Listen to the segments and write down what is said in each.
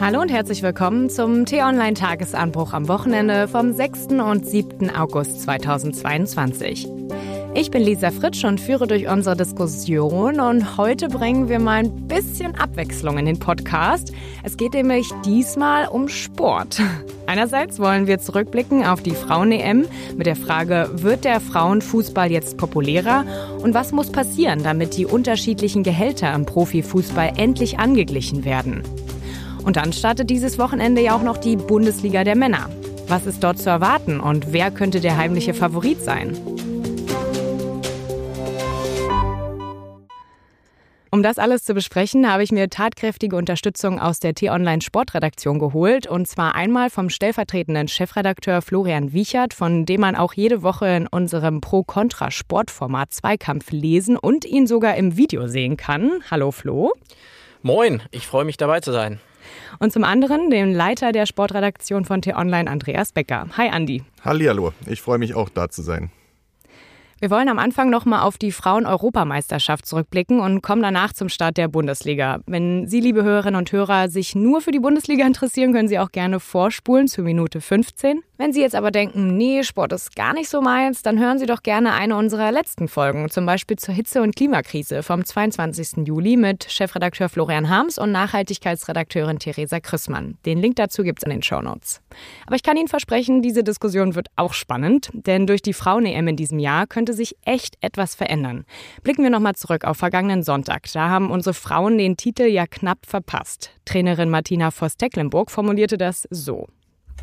Hallo und herzlich willkommen zum T-Online-Tagesanbruch am Wochenende vom 6. und 7. August 2022. Ich bin Lisa Fritsch und führe durch unsere Diskussion und heute bringen wir mal ein bisschen Abwechslung in den Podcast. Es geht nämlich diesmal um Sport. Einerseits wollen wir zurückblicken auf die Frauen-EM mit der Frage, wird der Frauenfußball jetzt populärer und was muss passieren, damit die unterschiedlichen Gehälter im Profifußball endlich angeglichen werden? Und dann startet dieses Wochenende ja auch noch die Bundesliga der Männer. Was ist dort zu erwarten und wer könnte der heimliche Favorit sein? Um das alles zu besprechen, habe ich mir tatkräftige Unterstützung aus der T-Online Sportredaktion geholt. Und zwar einmal vom stellvertretenden Chefredakteur Florian Wiechert, von dem man auch jede Woche in unserem Pro-Kontra-Sportformat Zweikampf lesen und ihn sogar im Video sehen kann. Hallo Flo. Moin, ich freue mich dabei zu sein. Und zum anderen den Leiter der Sportredaktion von T-Online, Andreas Becker. Hi Andi. Hallihallo, ich freue mich auch da zu sein. Wir wollen am Anfang nochmal auf die Frauen-Europameisterschaft zurückblicken und kommen danach zum Start der Bundesliga. Wenn Sie, liebe Hörerinnen und Hörer, sich nur für die Bundesliga interessieren, können Sie auch gerne vorspulen zu Minute 15. Wenn Sie jetzt aber denken, nee, Sport ist gar nicht so meins, dann hören Sie doch gerne eine unserer letzten Folgen, zum Beispiel zur Hitze- und Klimakrise vom 22. Juli mit Chefredakteur Florian Harms und Nachhaltigkeitsredakteurin Theresa Chrismann. Den Link dazu gibt es in den Shownotes. Aber ich kann Ihnen versprechen, diese Diskussion wird auch spannend, denn durch die Frauen-EM in diesem Jahr könnte sich echt etwas verändern. Blicken wir nochmal zurück auf vergangenen Sonntag. Da haben unsere Frauen den Titel ja knapp verpasst. Trainerin Martina Voss-Tecklenburg formulierte das so.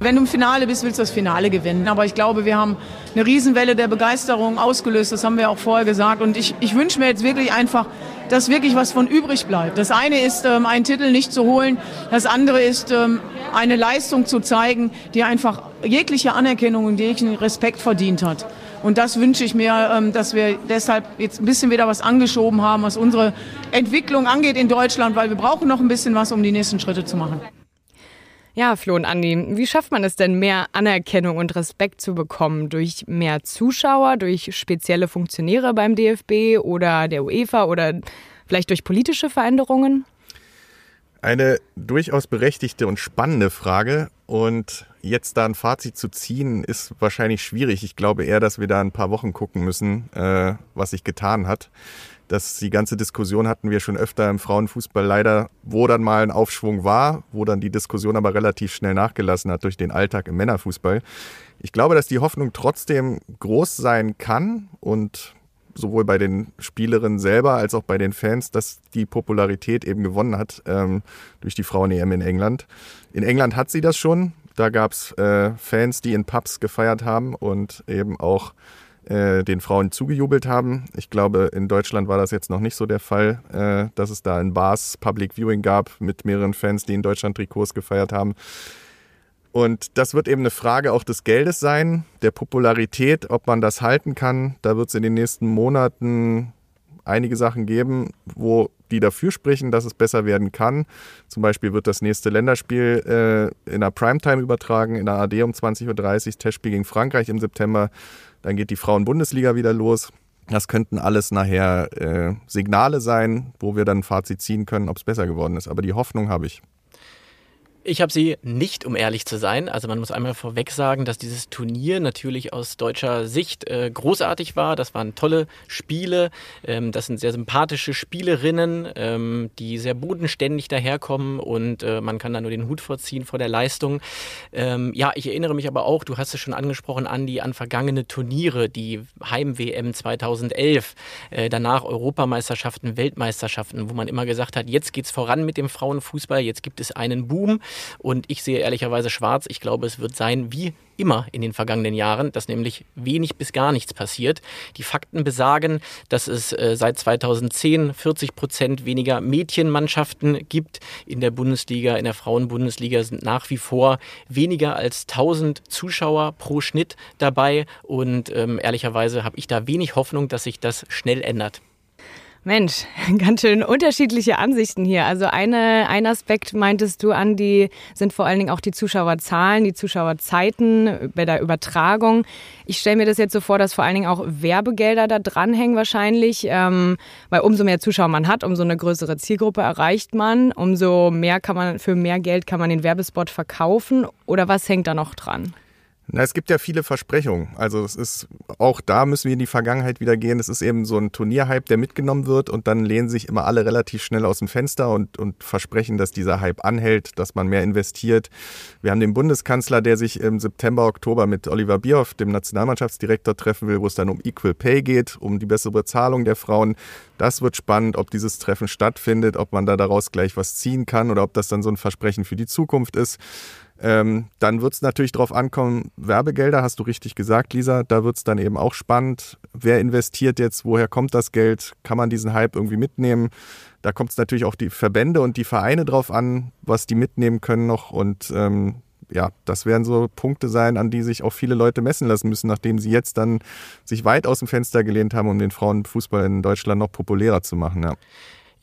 Wenn du im Finale bist, willst du das Finale gewinnen. Aber ich glaube, wir haben eine Riesenwelle der Begeisterung ausgelöst. Das haben wir auch vorher gesagt. Und ich, ich wünsche mir jetzt wirklich einfach, dass wirklich was von übrig bleibt. Das eine ist, ähm, einen Titel nicht zu holen. Das andere ist, ähm, eine Leistung zu zeigen, die einfach jegliche Anerkennung und jeglichen Respekt verdient hat. Und das wünsche ich mir, ähm, dass wir deshalb jetzt ein bisschen wieder was angeschoben haben, was unsere Entwicklung angeht in Deutschland, weil wir brauchen noch ein bisschen was, um die nächsten Schritte zu machen. Ja, Flo und Andi, wie schafft man es denn, mehr Anerkennung und Respekt zu bekommen? Durch mehr Zuschauer, durch spezielle Funktionäre beim DFB oder der UEFA oder vielleicht durch politische Veränderungen? Eine durchaus berechtigte und spannende Frage. Und jetzt da ein Fazit zu ziehen, ist wahrscheinlich schwierig. Ich glaube eher, dass wir da ein paar Wochen gucken müssen, äh, was sich getan hat. Das, die ganze Diskussion hatten wir schon öfter im Frauenfußball leider, wo dann mal ein Aufschwung war, wo dann die Diskussion aber relativ schnell nachgelassen hat durch den Alltag im Männerfußball. Ich glaube, dass die Hoffnung trotzdem groß sein kann und sowohl bei den Spielerinnen selber als auch bei den Fans, dass die Popularität eben gewonnen hat ähm, durch die Frauen-EM in England. In England hat sie das schon. Da gab es äh, Fans, die in Pubs gefeiert haben und eben auch äh, den Frauen zugejubelt haben. Ich glaube, in Deutschland war das jetzt noch nicht so der Fall, äh, dass es da in Bars Public Viewing gab mit mehreren Fans, die in Deutschland Trikots gefeiert haben. Und das wird eben eine Frage auch des Geldes sein, der Popularität, ob man das halten kann. Da wird es in den nächsten Monaten einige Sachen geben, wo die dafür sprechen, dass es besser werden kann. Zum Beispiel wird das nächste Länderspiel äh, in der Primetime übertragen, in der AD um 20.30 Uhr, Testspiel gegen Frankreich im September. Dann geht die Frauen-Bundesliga wieder los. Das könnten alles nachher äh, Signale sein, wo wir dann ein Fazit ziehen können, ob es besser geworden ist. Aber die Hoffnung habe ich. Ich habe sie nicht, um ehrlich zu sein. Also man muss einmal vorweg sagen, dass dieses Turnier natürlich aus deutscher Sicht äh, großartig war. Das waren tolle Spiele. Ähm, das sind sehr sympathische Spielerinnen, ähm, die sehr bodenständig daherkommen und äh, man kann da nur den Hut vorziehen vor der Leistung. Ähm, ja, ich erinnere mich aber auch, du hast es schon angesprochen, Andi, an vergangene Turniere, die Heim-WM 2011, äh, danach Europameisterschaften, Weltmeisterschaften, wo man immer gesagt hat, jetzt geht's voran mit dem Frauenfußball, jetzt gibt es einen Boom. Und ich sehe ehrlicherweise schwarz. Ich glaube, es wird sein wie immer in den vergangenen Jahren, dass nämlich wenig bis gar nichts passiert. Die Fakten besagen, dass es äh, seit 2010 40 Prozent weniger Mädchenmannschaften gibt. In der Bundesliga, in der Frauenbundesliga sind nach wie vor weniger als 1000 Zuschauer pro Schnitt dabei. Und ähm, ehrlicherweise habe ich da wenig Hoffnung, dass sich das schnell ändert. Mensch, ganz schön unterschiedliche Ansichten hier. Also eine, ein Aspekt meintest du, Andi, sind vor allen Dingen auch die Zuschauerzahlen, die Zuschauerzeiten bei der Übertragung. Ich stelle mir das jetzt so vor, dass vor allen Dingen auch Werbegelder da dranhängen wahrscheinlich, ähm, weil umso mehr Zuschauer man hat, umso eine größere Zielgruppe erreicht man, umso mehr kann man, für mehr Geld kann man den Werbespot verkaufen. Oder was hängt da noch dran? Na, es gibt ja viele Versprechungen. Also es ist auch da müssen wir in die Vergangenheit wieder gehen. Es ist eben so ein Turnierhype, der mitgenommen wird und dann lehnen sich immer alle relativ schnell aus dem Fenster und, und versprechen, dass dieser Hype anhält, dass man mehr investiert. Wir haben den Bundeskanzler, der sich im September, Oktober mit Oliver Bierhoff, dem Nationalmannschaftsdirektor, treffen will, wo es dann um Equal Pay geht, um die bessere Bezahlung der Frauen. Das wird spannend, ob dieses Treffen stattfindet, ob man da daraus gleich was ziehen kann oder ob das dann so ein Versprechen für die Zukunft ist. Ähm, dann wird es natürlich darauf ankommen, Werbegelder, hast du richtig gesagt, Lisa, da wird es dann eben auch spannend. Wer investiert jetzt, woher kommt das Geld? Kann man diesen Hype irgendwie mitnehmen? Da kommt es natürlich auch die Verbände und die Vereine drauf an, was die mitnehmen können noch. Und ähm, ja, das werden so Punkte sein, an die sich auch viele Leute messen lassen müssen, nachdem sie jetzt dann sich weit aus dem Fenster gelehnt haben, um den Frauenfußball in Deutschland noch populärer zu machen. Ja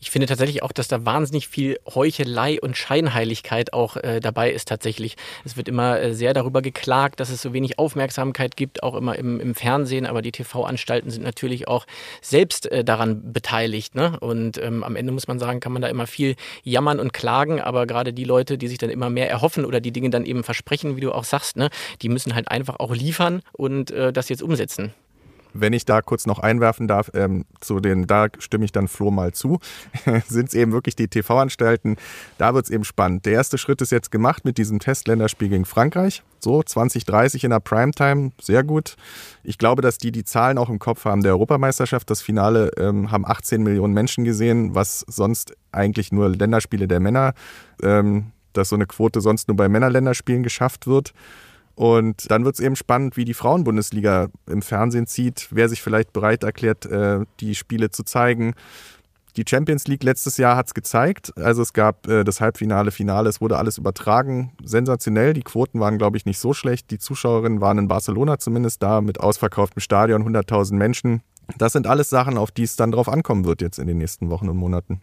ich finde tatsächlich auch, dass da wahnsinnig viel Heuchelei und Scheinheiligkeit auch äh, dabei ist tatsächlich. Es wird immer äh, sehr darüber geklagt, dass es so wenig Aufmerksamkeit gibt, auch immer im, im Fernsehen, aber die TV-Anstalten sind natürlich auch selbst äh, daran beteiligt. Ne? Und ähm, am Ende muss man sagen, kann man da immer viel jammern und klagen, aber gerade die Leute, die sich dann immer mehr erhoffen oder die Dinge dann eben versprechen, wie du auch sagst, ne, die müssen halt einfach auch liefern und äh, das jetzt umsetzen. Wenn ich da kurz noch einwerfen darf, ähm, zu den, da stimme ich dann Flo mal zu, sind es eben wirklich die TV-Anstalten. Da wird es eben spannend. Der erste Schritt ist jetzt gemacht mit diesem Testländerspiel gegen Frankreich. So, 2030 in der Primetime, sehr gut. Ich glaube, dass die die Zahlen auch im Kopf haben der Europameisterschaft. Das Finale ähm, haben 18 Millionen Menschen gesehen, was sonst eigentlich nur Länderspiele der Männer, ähm, dass so eine Quote sonst nur bei Männerländerspielen geschafft wird. Und dann wird es eben spannend, wie die Frauenbundesliga im Fernsehen zieht, wer sich vielleicht bereit erklärt, äh, die Spiele zu zeigen. Die Champions League letztes Jahr hat es gezeigt. Also es gab äh, das Halbfinale, Finale, es wurde alles übertragen. Sensationell. Die Quoten waren, glaube ich, nicht so schlecht. Die Zuschauerinnen waren in Barcelona zumindest da mit ausverkauftem Stadion, 100.000 Menschen. Das sind alles Sachen, auf die es dann drauf ankommen wird jetzt in den nächsten Wochen und Monaten.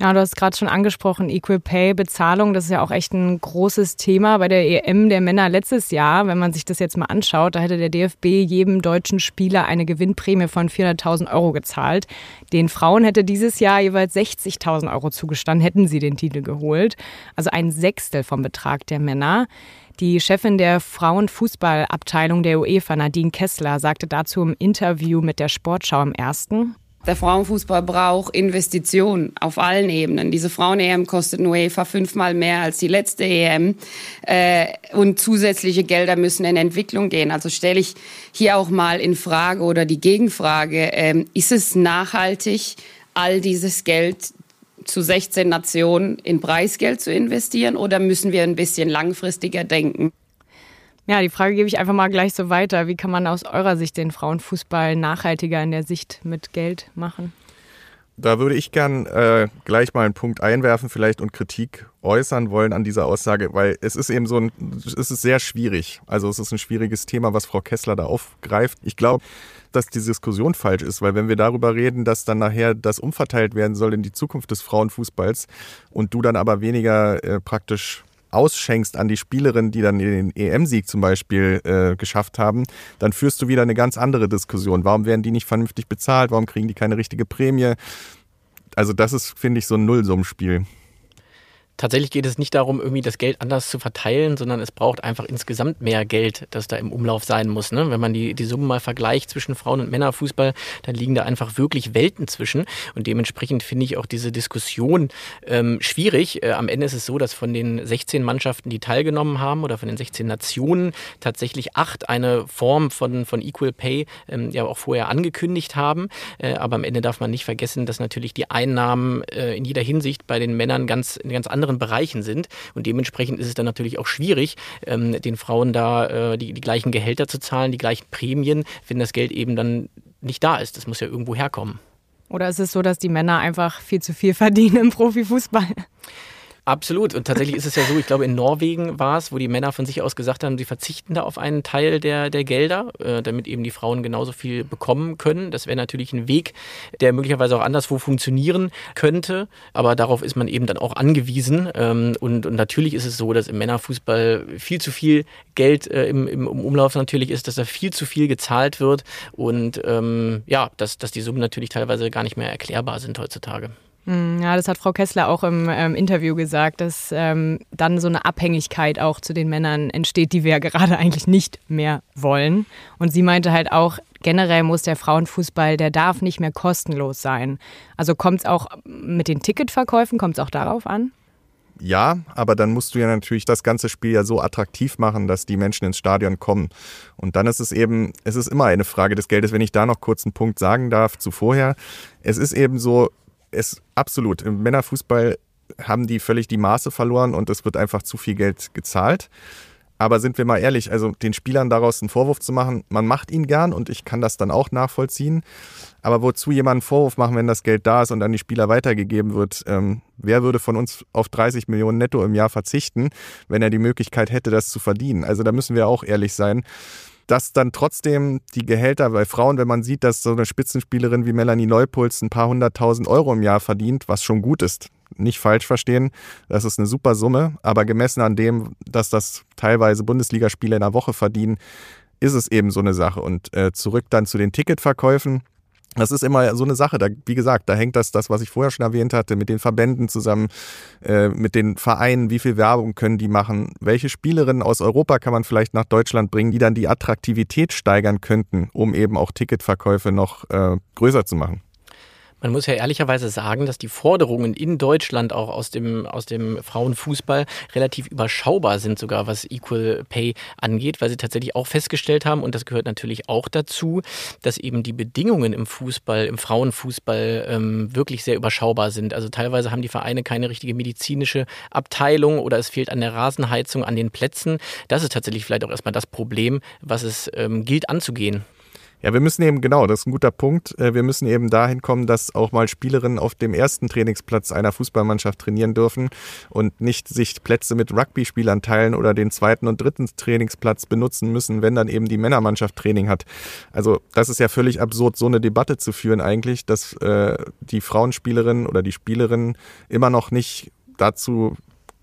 Ja, du hast gerade schon angesprochen, Equal Pay, Bezahlung, das ist ja auch echt ein großes Thema bei der EM der Männer letztes Jahr. Wenn man sich das jetzt mal anschaut, da hätte der DFB jedem deutschen Spieler eine Gewinnprämie von 400.000 Euro gezahlt. Den Frauen hätte dieses Jahr jeweils 60.000 Euro zugestanden, hätten sie den Titel geholt. Also ein Sechstel vom Betrag der Männer. Die Chefin der Frauenfußballabteilung der UEFA, Nadine Kessler, sagte dazu im Interview mit der Sportschau im ersten. Der Frauenfußball braucht Investitionen auf allen Ebenen. Diese Frauen-EM kostet in UEFA fünfmal mehr als die letzte EM. Äh, und zusätzliche Gelder müssen in Entwicklung gehen. Also stelle ich hier auch mal in Frage oder die Gegenfrage, äh, ist es nachhaltig, all dieses Geld zu 16 Nationen in Preisgeld zu investieren oder müssen wir ein bisschen langfristiger denken? Ja, die Frage gebe ich einfach mal gleich so weiter. Wie kann man aus eurer Sicht den Frauenfußball nachhaltiger in der Sicht mit Geld machen? Da würde ich gern äh, gleich mal einen Punkt einwerfen, vielleicht und Kritik äußern wollen an dieser Aussage, weil es ist eben so ein, es ist sehr schwierig. Also es ist ein schwieriges Thema, was Frau Kessler da aufgreift. Ich glaube, dass die Diskussion falsch ist, weil wenn wir darüber reden, dass dann nachher das umverteilt werden soll in die Zukunft des Frauenfußballs und du dann aber weniger äh, praktisch ausschenkst an die Spielerinnen, die dann den EM-Sieg zum Beispiel äh, geschafft haben, dann führst du wieder eine ganz andere Diskussion. Warum werden die nicht vernünftig bezahlt? Warum kriegen die keine richtige Prämie? Also das ist, finde ich, so ein Nullsummenspiel tatsächlich geht es nicht darum, irgendwie das Geld anders zu verteilen, sondern es braucht einfach insgesamt mehr Geld, das da im Umlauf sein muss. Ne? Wenn man die, die Summen mal vergleicht zwischen Frauen- und Männerfußball, dann liegen da einfach wirklich Welten zwischen. Und dementsprechend finde ich auch diese Diskussion ähm, schwierig. Äh, am Ende ist es so, dass von den 16 Mannschaften, die teilgenommen haben, oder von den 16 Nationen, tatsächlich acht eine Form von, von Equal Pay ähm, ja auch vorher angekündigt haben. Äh, aber am Ende darf man nicht vergessen, dass natürlich die Einnahmen äh, in jeder Hinsicht bei den Männern ganz, ganz andere anderen Bereichen sind. Und dementsprechend ist es dann natürlich auch schwierig, ähm, den Frauen da äh, die, die gleichen Gehälter zu zahlen, die gleichen Prämien, wenn das Geld eben dann nicht da ist. Das muss ja irgendwo herkommen. Oder ist es so, dass die Männer einfach viel zu viel verdienen im Profifußball? Absolut. Und tatsächlich ist es ja so, ich glaube, in Norwegen war es, wo die Männer von sich aus gesagt haben, sie verzichten da auf einen Teil der, der Gelder, äh, damit eben die Frauen genauso viel bekommen können. Das wäre natürlich ein Weg, der möglicherweise auch anderswo funktionieren könnte. Aber darauf ist man eben dann auch angewiesen. Ähm, und, und natürlich ist es so, dass im Männerfußball viel zu viel Geld äh, im, im Umlauf natürlich ist, dass da viel zu viel gezahlt wird und ähm, ja, dass, dass die Summen natürlich teilweise gar nicht mehr erklärbar sind heutzutage. Hm, ja, das hat Frau Kessler auch im ähm, Interview gesagt, dass ähm, dann so eine Abhängigkeit auch zu den Männern entsteht, die wir ja gerade eigentlich nicht mehr wollen. Und sie meinte halt auch, generell muss der Frauenfußball, der darf nicht mehr kostenlos sein. Also kommt es auch mit den Ticketverkäufen, kommt es auch darauf an? Ja, aber dann musst du ja natürlich das ganze Spiel ja so attraktiv machen, dass die Menschen ins Stadion kommen. Und dann ist es eben, es ist immer eine Frage des Geldes, wenn ich da noch kurz einen Punkt sagen darf zu vorher. Es ist eben so, es absolut. Im Männerfußball haben die völlig die Maße verloren und es wird einfach zu viel Geld gezahlt. Aber sind wir mal ehrlich, also den Spielern daraus einen Vorwurf zu machen, man macht ihn gern und ich kann das dann auch nachvollziehen. Aber wozu jemand einen Vorwurf machen, wenn das Geld da ist und an die Spieler weitergegeben wird? Ähm, wer würde von uns auf 30 Millionen netto im Jahr verzichten, wenn er die Möglichkeit hätte, das zu verdienen? Also da müssen wir auch ehrlich sein dass dann trotzdem die Gehälter bei Frauen, wenn man sieht, dass so eine Spitzenspielerin wie Melanie Neupuls ein paar hunderttausend Euro im Jahr verdient, was schon gut ist. Nicht falsch verstehen, das ist eine super Summe, aber gemessen an dem, dass das teilweise Bundesligaspiele in der Woche verdienen, ist es eben so eine Sache. Und äh, zurück dann zu den Ticketverkäufen. Das ist immer so eine Sache. Da, wie gesagt, da hängt das, das, was ich vorher schon erwähnt hatte, mit den Verbänden zusammen, äh, mit den Vereinen, wie viel Werbung können die machen, welche Spielerinnen aus Europa kann man vielleicht nach Deutschland bringen, die dann die Attraktivität steigern könnten, um eben auch Ticketverkäufe noch äh, größer zu machen. Man muss ja ehrlicherweise sagen, dass die Forderungen in Deutschland auch aus dem, aus dem Frauenfußball relativ überschaubar sind, sogar was Equal Pay angeht, weil sie tatsächlich auch festgestellt haben, und das gehört natürlich auch dazu, dass eben die Bedingungen im Fußball, im Frauenfußball ähm, wirklich sehr überschaubar sind. Also teilweise haben die Vereine keine richtige medizinische Abteilung oder es fehlt an der Rasenheizung an den Plätzen. Das ist tatsächlich vielleicht auch erstmal das Problem, was es ähm, gilt anzugehen. Ja, wir müssen eben, genau, das ist ein guter Punkt. Äh, wir müssen eben dahin kommen, dass auch mal Spielerinnen auf dem ersten Trainingsplatz einer Fußballmannschaft trainieren dürfen und nicht sich Plätze mit Rugby-Spielern teilen oder den zweiten und dritten Trainingsplatz benutzen müssen, wenn dann eben die Männermannschaft Training hat. Also das ist ja völlig absurd, so eine Debatte zu führen eigentlich, dass äh, die Frauenspielerinnen oder die Spielerinnen immer noch nicht dazu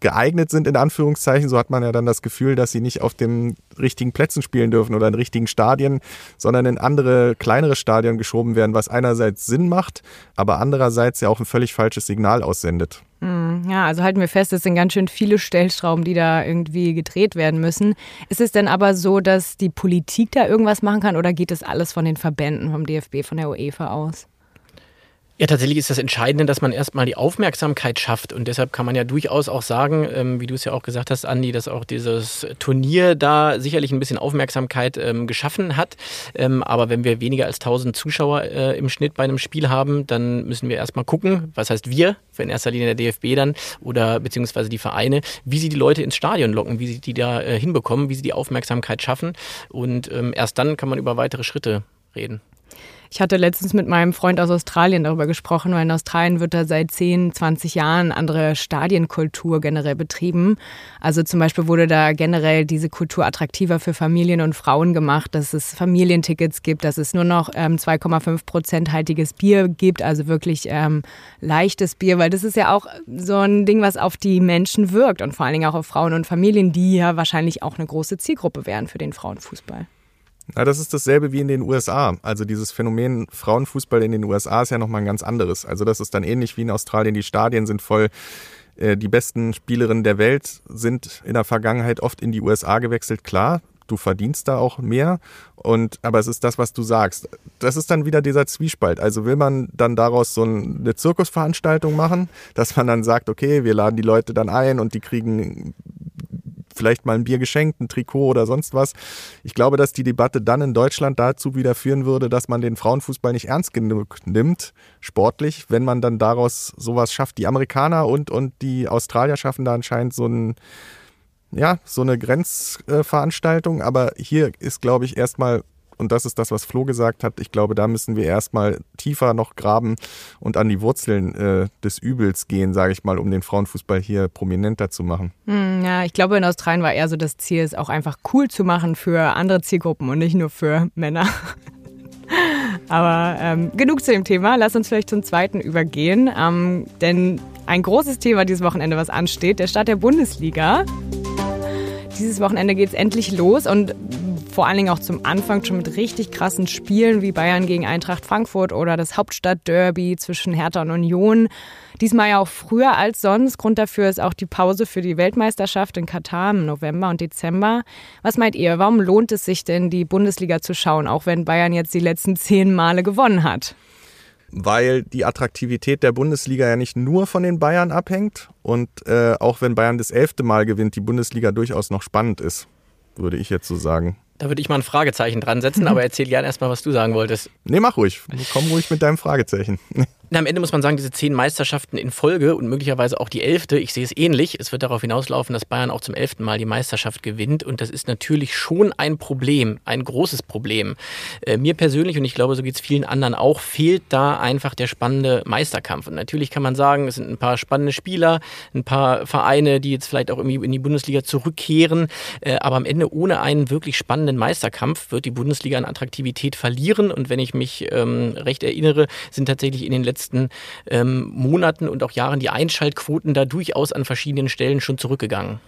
geeignet sind, in Anführungszeichen. So hat man ja dann das Gefühl, dass sie nicht auf den richtigen Plätzen spielen dürfen oder in richtigen Stadien, sondern in andere, kleinere Stadien geschoben werden, was einerseits Sinn macht, aber andererseits ja auch ein völlig falsches Signal aussendet. Hm, ja, also halten wir fest, es sind ganz schön viele Stellschrauben, die da irgendwie gedreht werden müssen. Ist es denn aber so, dass die Politik da irgendwas machen kann oder geht es alles von den Verbänden, vom DFB, von der UEFA aus? Ja, tatsächlich ist das Entscheidende, dass man erstmal die Aufmerksamkeit schafft. Und deshalb kann man ja durchaus auch sagen, ähm, wie du es ja auch gesagt hast, Andi, dass auch dieses Turnier da sicherlich ein bisschen Aufmerksamkeit ähm, geschaffen hat. Ähm, aber wenn wir weniger als 1000 Zuschauer äh, im Schnitt bei einem Spiel haben, dann müssen wir erstmal gucken, was heißt wir, in erster Linie der DFB dann oder beziehungsweise die Vereine, wie sie die Leute ins Stadion locken, wie sie die da äh, hinbekommen, wie sie die Aufmerksamkeit schaffen. Und ähm, erst dann kann man über weitere Schritte reden. Ich hatte letztens mit meinem Freund aus Australien darüber gesprochen, weil in Australien wird da seit 10, 20 Jahren andere Stadienkultur generell betrieben. Also zum Beispiel wurde da generell diese Kultur attraktiver für Familien und Frauen gemacht, dass es Familientickets gibt, dass es nur noch ähm, 2,5 Prozent haltiges Bier gibt, also wirklich ähm, leichtes Bier, weil das ist ja auch so ein Ding, was auf die Menschen wirkt und vor allen Dingen auch auf Frauen und Familien, die ja wahrscheinlich auch eine große Zielgruppe wären für den Frauenfußball. Na, das ist dasselbe wie in den USA. Also dieses Phänomen Frauenfußball in den USA ist ja nochmal ein ganz anderes. Also das ist dann ähnlich wie in Australien. Die Stadien sind voll. Äh, die besten Spielerinnen der Welt sind in der Vergangenheit oft in die USA gewechselt. Klar, du verdienst da auch mehr. Und, aber es ist das, was du sagst. Das ist dann wieder dieser Zwiespalt. Also will man dann daraus so eine Zirkusveranstaltung machen, dass man dann sagt, okay, wir laden die Leute dann ein und die kriegen vielleicht mal ein Bier geschenkt, ein Trikot oder sonst was. Ich glaube, dass die Debatte dann in Deutschland dazu wieder führen würde, dass man den Frauenfußball nicht ernst genug nimmt, sportlich, wenn man dann daraus sowas schafft. Die Amerikaner und, und die Australier schaffen da anscheinend so ein ja, so eine Grenzveranstaltung, aber hier ist, glaube ich, erstmal und das ist das, was Flo gesagt hat, ich glaube, da müssen wir erstmal tiefer noch graben und an die Wurzeln äh, des Übels gehen, sage ich mal, um den Frauenfußball hier prominenter zu machen. Hm, ja, ich glaube, in Australien war eher so das Ziel, es auch einfach cool zu machen für andere Zielgruppen und nicht nur für Männer. Aber ähm, genug zu dem Thema. Lass uns vielleicht zum zweiten übergehen. Ähm, denn ein großes Thema dieses Wochenende, was ansteht, der Start der Bundesliga. Dieses Wochenende geht es endlich los und vor allen Dingen auch zum Anfang schon mit richtig krassen Spielen wie Bayern gegen Eintracht Frankfurt oder das Hauptstadtderby zwischen Hertha und Union. Diesmal ja auch früher als sonst. Grund dafür ist auch die Pause für die Weltmeisterschaft in Katar im November und Dezember. Was meint ihr, warum lohnt es sich denn, die Bundesliga zu schauen, auch wenn Bayern jetzt die letzten zehn Male gewonnen hat? weil die Attraktivität der Bundesliga ja nicht nur von den Bayern abhängt und äh, auch wenn Bayern das elfte Mal gewinnt, die Bundesliga durchaus noch spannend ist, würde ich jetzt so sagen. Da würde ich mal ein Fragezeichen dran setzen, aber erzähl gerne erstmal, was du sagen wolltest. Nee, mach ruhig. Komm ruhig mit deinem Fragezeichen. Am Ende muss man sagen, diese zehn Meisterschaften in Folge und möglicherweise auch die elfte, ich sehe es ähnlich. Es wird darauf hinauslaufen, dass Bayern auch zum elften Mal die Meisterschaft gewinnt. Und das ist natürlich schon ein Problem, ein großes Problem. Äh, mir persönlich, und ich glaube, so geht es vielen anderen auch, fehlt da einfach der spannende Meisterkampf. Und natürlich kann man sagen, es sind ein paar spannende Spieler, ein paar Vereine, die jetzt vielleicht auch irgendwie in die Bundesliga zurückkehren. Äh, aber am Ende ohne einen wirklich spannenden Meisterkampf wird die Bundesliga an Attraktivität verlieren. Und wenn ich mich ähm, recht erinnere, sind tatsächlich in den letzten letzten ähm, Monaten und auch Jahren die Einschaltquoten da durchaus an verschiedenen Stellen schon zurückgegangen.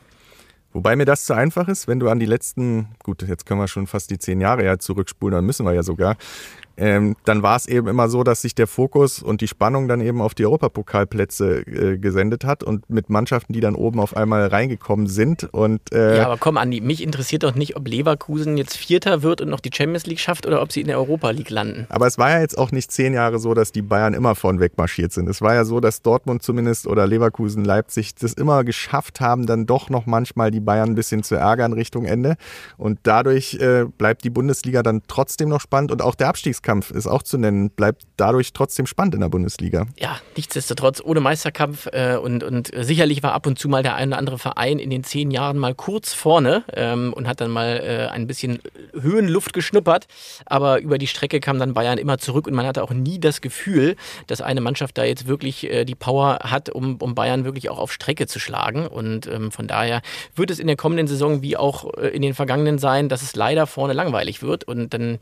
Wobei mir das zu einfach ist, wenn du an die letzten, gut, jetzt können wir schon fast die zehn Jahre ja zurückspulen, dann müssen wir ja sogar, ähm, dann war es eben immer so, dass sich der Fokus und die Spannung dann eben auf die Europapokalplätze äh, gesendet hat und mit Mannschaften, die dann oben auf einmal reingekommen sind. Und, äh ja, aber komm, Andi, mich interessiert doch nicht, ob Leverkusen jetzt Vierter wird und noch die Champions League schafft oder ob sie in der Europa League landen. Aber es war ja jetzt auch nicht zehn Jahre so, dass die Bayern immer vorn wegmarschiert sind. Es war ja so, dass Dortmund zumindest oder Leverkusen, Leipzig das immer geschafft haben, dann doch noch manchmal die Bayern ein bisschen zu ärgern Richtung Ende. Und dadurch äh, bleibt die Bundesliga dann trotzdem noch spannend und auch der Abstiegskampf Meisterkampf ist auch zu nennen, bleibt dadurch trotzdem spannend in der Bundesliga. Ja, nichtsdestotrotz ohne Meisterkampf äh, und, und sicherlich war ab und zu mal der ein oder andere Verein in den zehn Jahren mal kurz vorne ähm, und hat dann mal äh, ein bisschen Höhenluft geschnuppert. Aber über die Strecke kam dann Bayern immer zurück und man hatte auch nie das Gefühl, dass eine Mannschaft da jetzt wirklich äh, die Power hat, um, um Bayern wirklich auch auf Strecke zu schlagen. Und ähm, von daher wird es in der kommenden Saison wie auch äh, in den vergangenen sein, dass es leider vorne langweilig wird. Und dann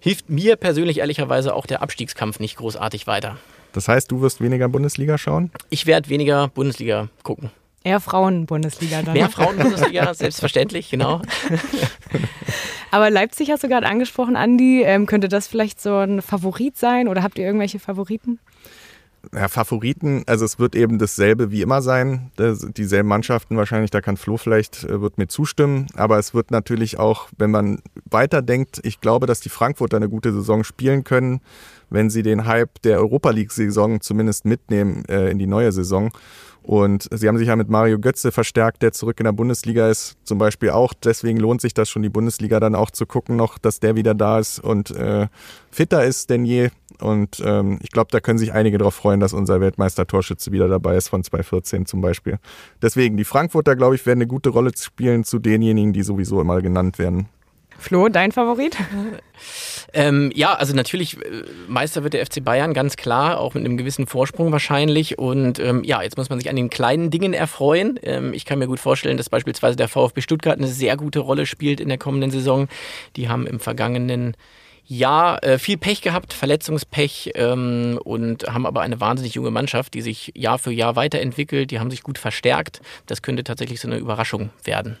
hilft mir persönlich persönlich ehrlicherweise auch der Abstiegskampf nicht großartig weiter. Das heißt, du wirst weniger Bundesliga schauen? Ich werde weniger Bundesliga gucken. Eher Frauen-Bundesliga dann. Mehr Frauen-Bundesliga, selbstverständlich, genau. Aber Leipzig hast du gerade angesprochen, Andi. Ähm, könnte das vielleicht so ein Favorit sein oder habt ihr irgendwelche Favoriten? Ja, Favoriten, also es wird eben dasselbe wie immer sein, dieselben Mannschaften wahrscheinlich, da kann Flo vielleicht, äh, wird mir zustimmen, aber es wird natürlich auch, wenn man weiterdenkt, ich glaube, dass die Frankfurter eine gute Saison spielen können, wenn sie den Hype der Europa League-Saison zumindest mitnehmen äh, in die neue Saison. Und sie haben sich ja mit Mario Götze verstärkt, der zurück in der Bundesliga ist, zum Beispiel auch. Deswegen lohnt sich das schon, die Bundesliga dann auch zu gucken noch, dass der wieder da ist und äh, fitter ist denn je. Und ähm, ich glaube, da können sich einige darauf freuen, dass unser Weltmeister-Torschütze wieder dabei ist, von 2014 zum Beispiel. Deswegen, die Frankfurter, glaube ich, werden eine gute Rolle spielen zu denjenigen, die sowieso immer genannt werden. Flo, dein Favorit? Ähm, ja, also natürlich, äh, Meister wird der FC Bayern, ganz klar, auch mit einem gewissen Vorsprung wahrscheinlich. Und ähm, ja, jetzt muss man sich an den kleinen Dingen erfreuen. Ähm, ich kann mir gut vorstellen, dass beispielsweise der VfB Stuttgart eine sehr gute Rolle spielt in der kommenden Saison. Die haben im vergangenen Jahr äh, viel Pech gehabt, Verletzungspech ähm, und haben aber eine wahnsinnig junge Mannschaft, die sich Jahr für Jahr weiterentwickelt. Die haben sich gut verstärkt. Das könnte tatsächlich so eine Überraschung werden.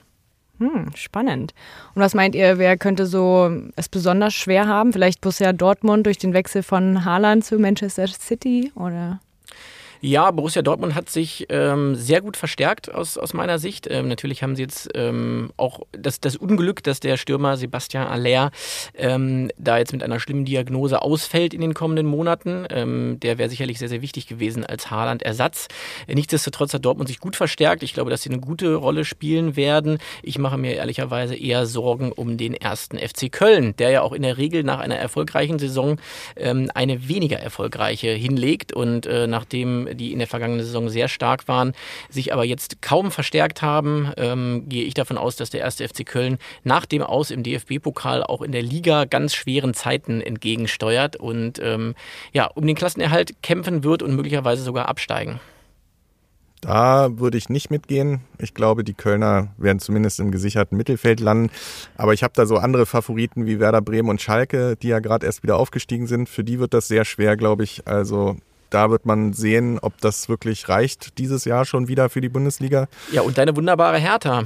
Hm, spannend. Und was meint ihr, wer könnte so es besonders schwer haben? Vielleicht Borussia Dortmund durch den Wechsel von Haaland zu Manchester City oder? Ja, Borussia Dortmund hat sich ähm, sehr gut verstärkt aus, aus meiner Sicht. Ähm, natürlich haben sie jetzt ähm, auch das, das Unglück, dass der Stürmer Sebastian Aller ähm, da jetzt mit einer schlimmen Diagnose ausfällt in den kommenden Monaten. Ähm, der wäre sicherlich sehr, sehr wichtig gewesen als Haaland-Ersatz. Nichtsdestotrotz hat Dortmund sich gut verstärkt. Ich glaube, dass sie eine gute Rolle spielen werden. Ich mache mir ehrlicherweise eher Sorgen um den ersten FC Köln, der ja auch in der Regel nach einer erfolgreichen Saison ähm, eine weniger erfolgreiche hinlegt und äh, nachdem die in der vergangenen Saison sehr stark waren, sich aber jetzt kaum verstärkt haben, ähm, gehe ich davon aus, dass der erste FC Köln nach dem Aus im DFB-Pokal auch in der Liga ganz schweren Zeiten entgegensteuert und ähm, ja, um den Klassenerhalt kämpfen wird und möglicherweise sogar absteigen. Da würde ich nicht mitgehen. Ich glaube, die Kölner werden zumindest im gesicherten Mittelfeld landen. Aber ich habe da so andere Favoriten wie Werder Bremen und Schalke, die ja gerade erst wieder aufgestiegen sind. Für die wird das sehr schwer, glaube ich. Also da wird man sehen, ob das wirklich reicht dieses Jahr schon wieder für die Bundesliga. Ja, und deine wunderbare Hertha.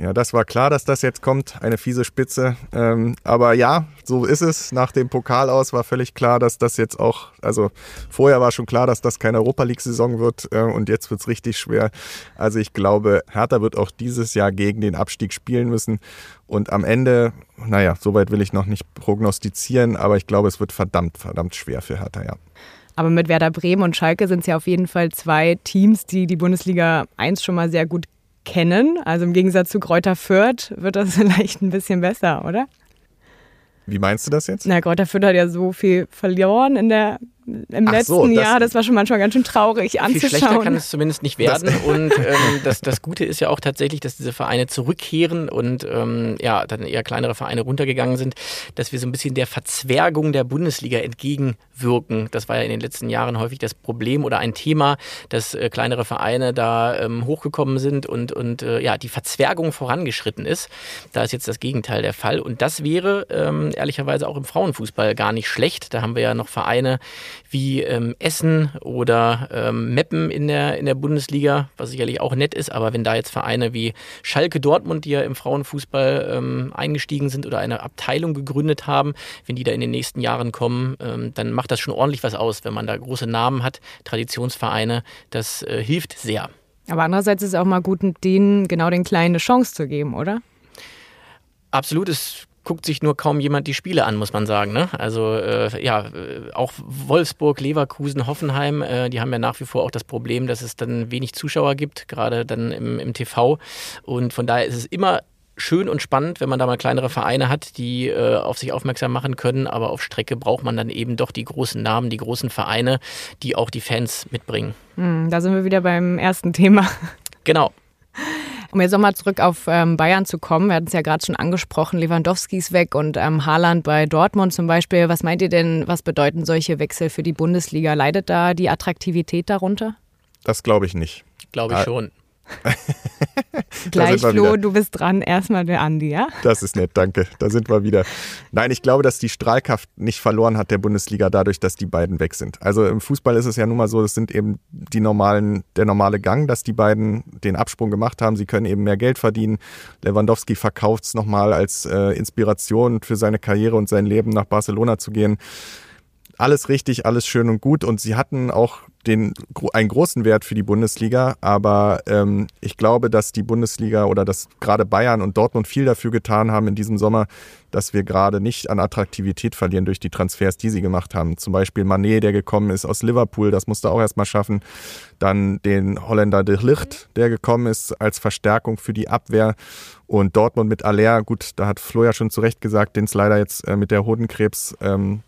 Ja, das war klar, dass das jetzt kommt, eine fiese Spitze. Ähm, aber ja, so ist es. Nach dem Pokal aus war völlig klar, dass das jetzt auch, also vorher war schon klar, dass das keine Europa League-Saison wird äh, und jetzt wird es richtig schwer. Also ich glaube, Hertha wird auch dieses Jahr gegen den Abstieg spielen müssen. Und am Ende, naja, soweit will ich noch nicht prognostizieren, aber ich glaube, es wird verdammt, verdammt schwer für Hertha, ja. Aber mit Werder Bremen und Schalke sind es ja auf jeden Fall zwei Teams, die die Bundesliga 1 schon mal sehr gut kennen. Also im Gegensatz zu Kräuter Fürth wird das vielleicht ein bisschen besser, oder? Wie meinst du das jetzt? Na, Kräuter Fürth hat ja so viel verloren in der im Ach letzten so, das Jahr, das war schon manchmal ganz schön traurig anzuschauen. Viel schlechter kann es zumindest nicht werden. und ähm, das, das Gute ist ja auch tatsächlich, dass diese Vereine zurückkehren und ähm, ja, dann eher kleinere Vereine runtergegangen sind, dass wir so ein bisschen der Verzwergung der Bundesliga entgegenwirken. Das war ja in den letzten Jahren häufig das Problem oder ein Thema, dass äh, kleinere Vereine da ähm, hochgekommen sind und, und äh, ja, die Verzwergung vorangeschritten ist. Da ist jetzt das Gegenteil der Fall. Und das wäre ähm, ehrlicherweise auch im Frauenfußball gar nicht schlecht. Da haben wir ja noch Vereine, wie ähm, Essen oder ähm, Meppen in der, in der Bundesliga, was sicherlich auch nett ist, aber wenn da jetzt Vereine wie Schalke Dortmund, die ja im Frauenfußball ähm, eingestiegen sind oder eine Abteilung gegründet haben, wenn die da in den nächsten Jahren kommen, ähm, dann macht das schon ordentlich was aus, wenn man da große Namen hat, Traditionsvereine, das äh, hilft sehr. Aber andererseits ist es auch mal gut, denen genau den Kleinen eine Chance zu geben, oder? Absolut, es guckt sich nur kaum jemand die Spiele an, muss man sagen. Ne? Also äh, ja, äh, auch Wolfsburg, Leverkusen, Hoffenheim, äh, die haben ja nach wie vor auch das Problem, dass es dann wenig Zuschauer gibt, gerade dann im, im TV. Und von daher ist es immer schön und spannend, wenn man da mal kleinere Vereine hat, die äh, auf sich aufmerksam machen können. Aber auf Strecke braucht man dann eben doch die großen Namen, die großen Vereine, die auch die Fans mitbringen. Hm, da sind wir wieder beim ersten Thema. Genau. Um jetzt nochmal zurück auf ähm, Bayern zu kommen, wir hatten es ja gerade schon angesprochen, Lewandowski ist weg und ähm, Haaland bei Dortmund zum Beispiel. Was meint ihr denn, was bedeuten solche Wechsel für die Bundesliga? Leidet da die Attraktivität darunter? Das glaube ich nicht. Glaube ich schon. Gleich, Flo, du bist dran. Erstmal der Andi, ja? Das ist nett, danke. Da sind wir wieder. Nein, ich glaube, dass die Strahlkraft nicht verloren hat der Bundesliga dadurch, dass die beiden weg sind. Also im Fußball ist es ja nun mal so, es sind eben die normalen, der normale Gang, dass die beiden den Absprung gemacht haben. Sie können eben mehr Geld verdienen. Lewandowski verkauft es nochmal als äh, Inspiration für seine Karriere und sein Leben nach Barcelona zu gehen alles richtig, alles schön und gut und sie hatten auch den, einen großen Wert für die Bundesliga, aber ähm, ich glaube, dass die Bundesliga oder dass gerade Bayern und Dortmund viel dafür getan haben in diesem Sommer, dass wir gerade nicht an Attraktivität verlieren durch die Transfers, die sie gemacht haben. Zum Beispiel Manet, der gekommen ist aus Liverpool, das musste auch erstmal schaffen. Dann den Holländer de Licht, der gekommen ist als Verstärkung für die Abwehr. Und Dortmund mit Aller, gut, da hat Flo ja schon zu Recht gesagt, den es leider jetzt äh, mit der Hodenkrebs ähm,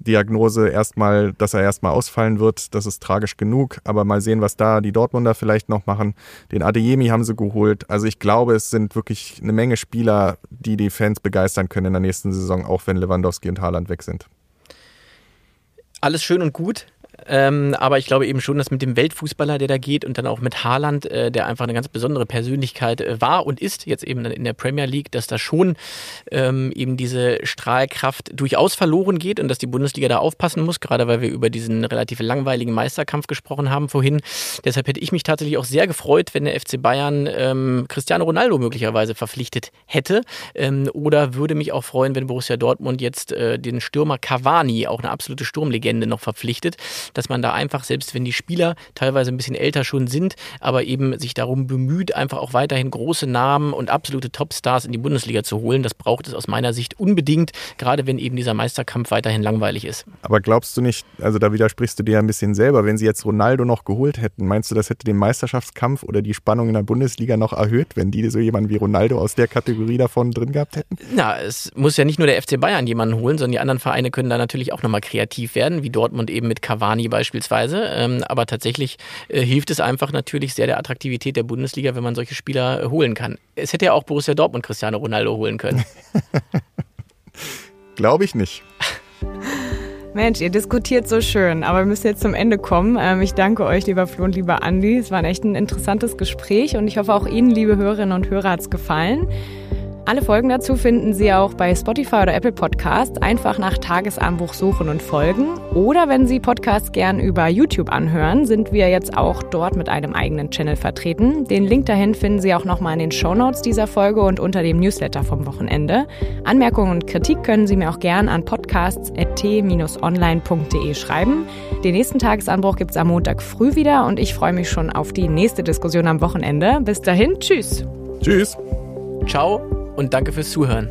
Diagnose erstmal, dass er erstmal ausfallen wird. Das ist tragisch genug. Aber mal sehen, was da die Dortmunder vielleicht noch machen. Den Adeyemi haben sie geholt. Also ich glaube, es sind wirklich eine Menge Spieler, die die Fans begeistern können in der nächsten Saison, auch wenn Lewandowski und Haaland weg sind. Alles schön und gut. Ähm, aber ich glaube eben schon, dass mit dem Weltfußballer, der da geht und dann auch mit Haaland, äh, der einfach eine ganz besondere Persönlichkeit äh, war und ist, jetzt eben in der Premier League, dass da schon ähm, eben diese Strahlkraft durchaus verloren geht und dass die Bundesliga da aufpassen muss, gerade weil wir über diesen relativ langweiligen Meisterkampf gesprochen haben vorhin. Deshalb hätte ich mich tatsächlich auch sehr gefreut, wenn der FC Bayern ähm, Cristiano Ronaldo möglicherweise verpflichtet hätte. Ähm, oder würde mich auch freuen, wenn Borussia Dortmund jetzt äh, den Stürmer Cavani, auch eine absolute Sturmlegende, noch verpflichtet dass man da einfach, selbst wenn die Spieler teilweise ein bisschen älter schon sind, aber eben sich darum bemüht, einfach auch weiterhin große Namen und absolute Topstars in die Bundesliga zu holen. Das braucht es aus meiner Sicht unbedingt, gerade wenn eben dieser Meisterkampf weiterhin langweilig ist. Aber glaubst du nicht, also da widersprichst du dir ein bisschen selber, wenn sie jetzt Ronaldo noch geholt hätten, meinst du, das hätte den Meisterschaftskampf oder die Spannung in der Bundesliga noch erhöht, wenn die so jemanden wie Ronaldo aus der Kategorie davon drin gehabt hätten? Na, es muss ja nicht nur der FC Bayern jemanden holen, sondern die anderen Vereine können da natürlich auch nochmal kreativ werden, wie Dortmund eben mit Cavani Money beispielsweise. Ähm, aber tatsächlich äh, hilft es einfach natürlich sehr der Attraktivität der Bundesliga, wenn man solche Spieler äh, holen kann. Es hätte ja auch Borussia Dortmund Cristiano Ronaldo holen können. Glaube ich nicht. Mensch, ihr diskutiert so schön, aber wir müssen jetzt zum Ende kommen. Ähm, ich danke euch, lieber Flo und lieber Andi. Es war ein echt ein interessantes Gespräch und ich hoffe, auch Ihnen, liebe Hörerinnen und Hörer, hat es gefallen. Alle Folgen dazu finden Sie auch bei Spotify oder Apple Podcasts. Einfach nach Tagesanbruch suchen und folgen. Oder wenn Sie Podcasts gern über YouTube anhören, sind wir jetzt auch dort mit einem eigenen Channel vertreten. Den Link dahin finden Sie auch nochmal in den Show Notes dieser Folge und unter dem Newsletter vom Wochenende. Anmerkungen und Kritik können Sie mir auch gern an podcasts.t-online.de schreiben. Den nächsten Tagesanbruch gibt es am Montag früh wieder und ich freue mich schon auf die nächste Diskussion am Wochenende. Bis dahin, tschüss. Tschüss. Ciao und danke fürs Zuhören.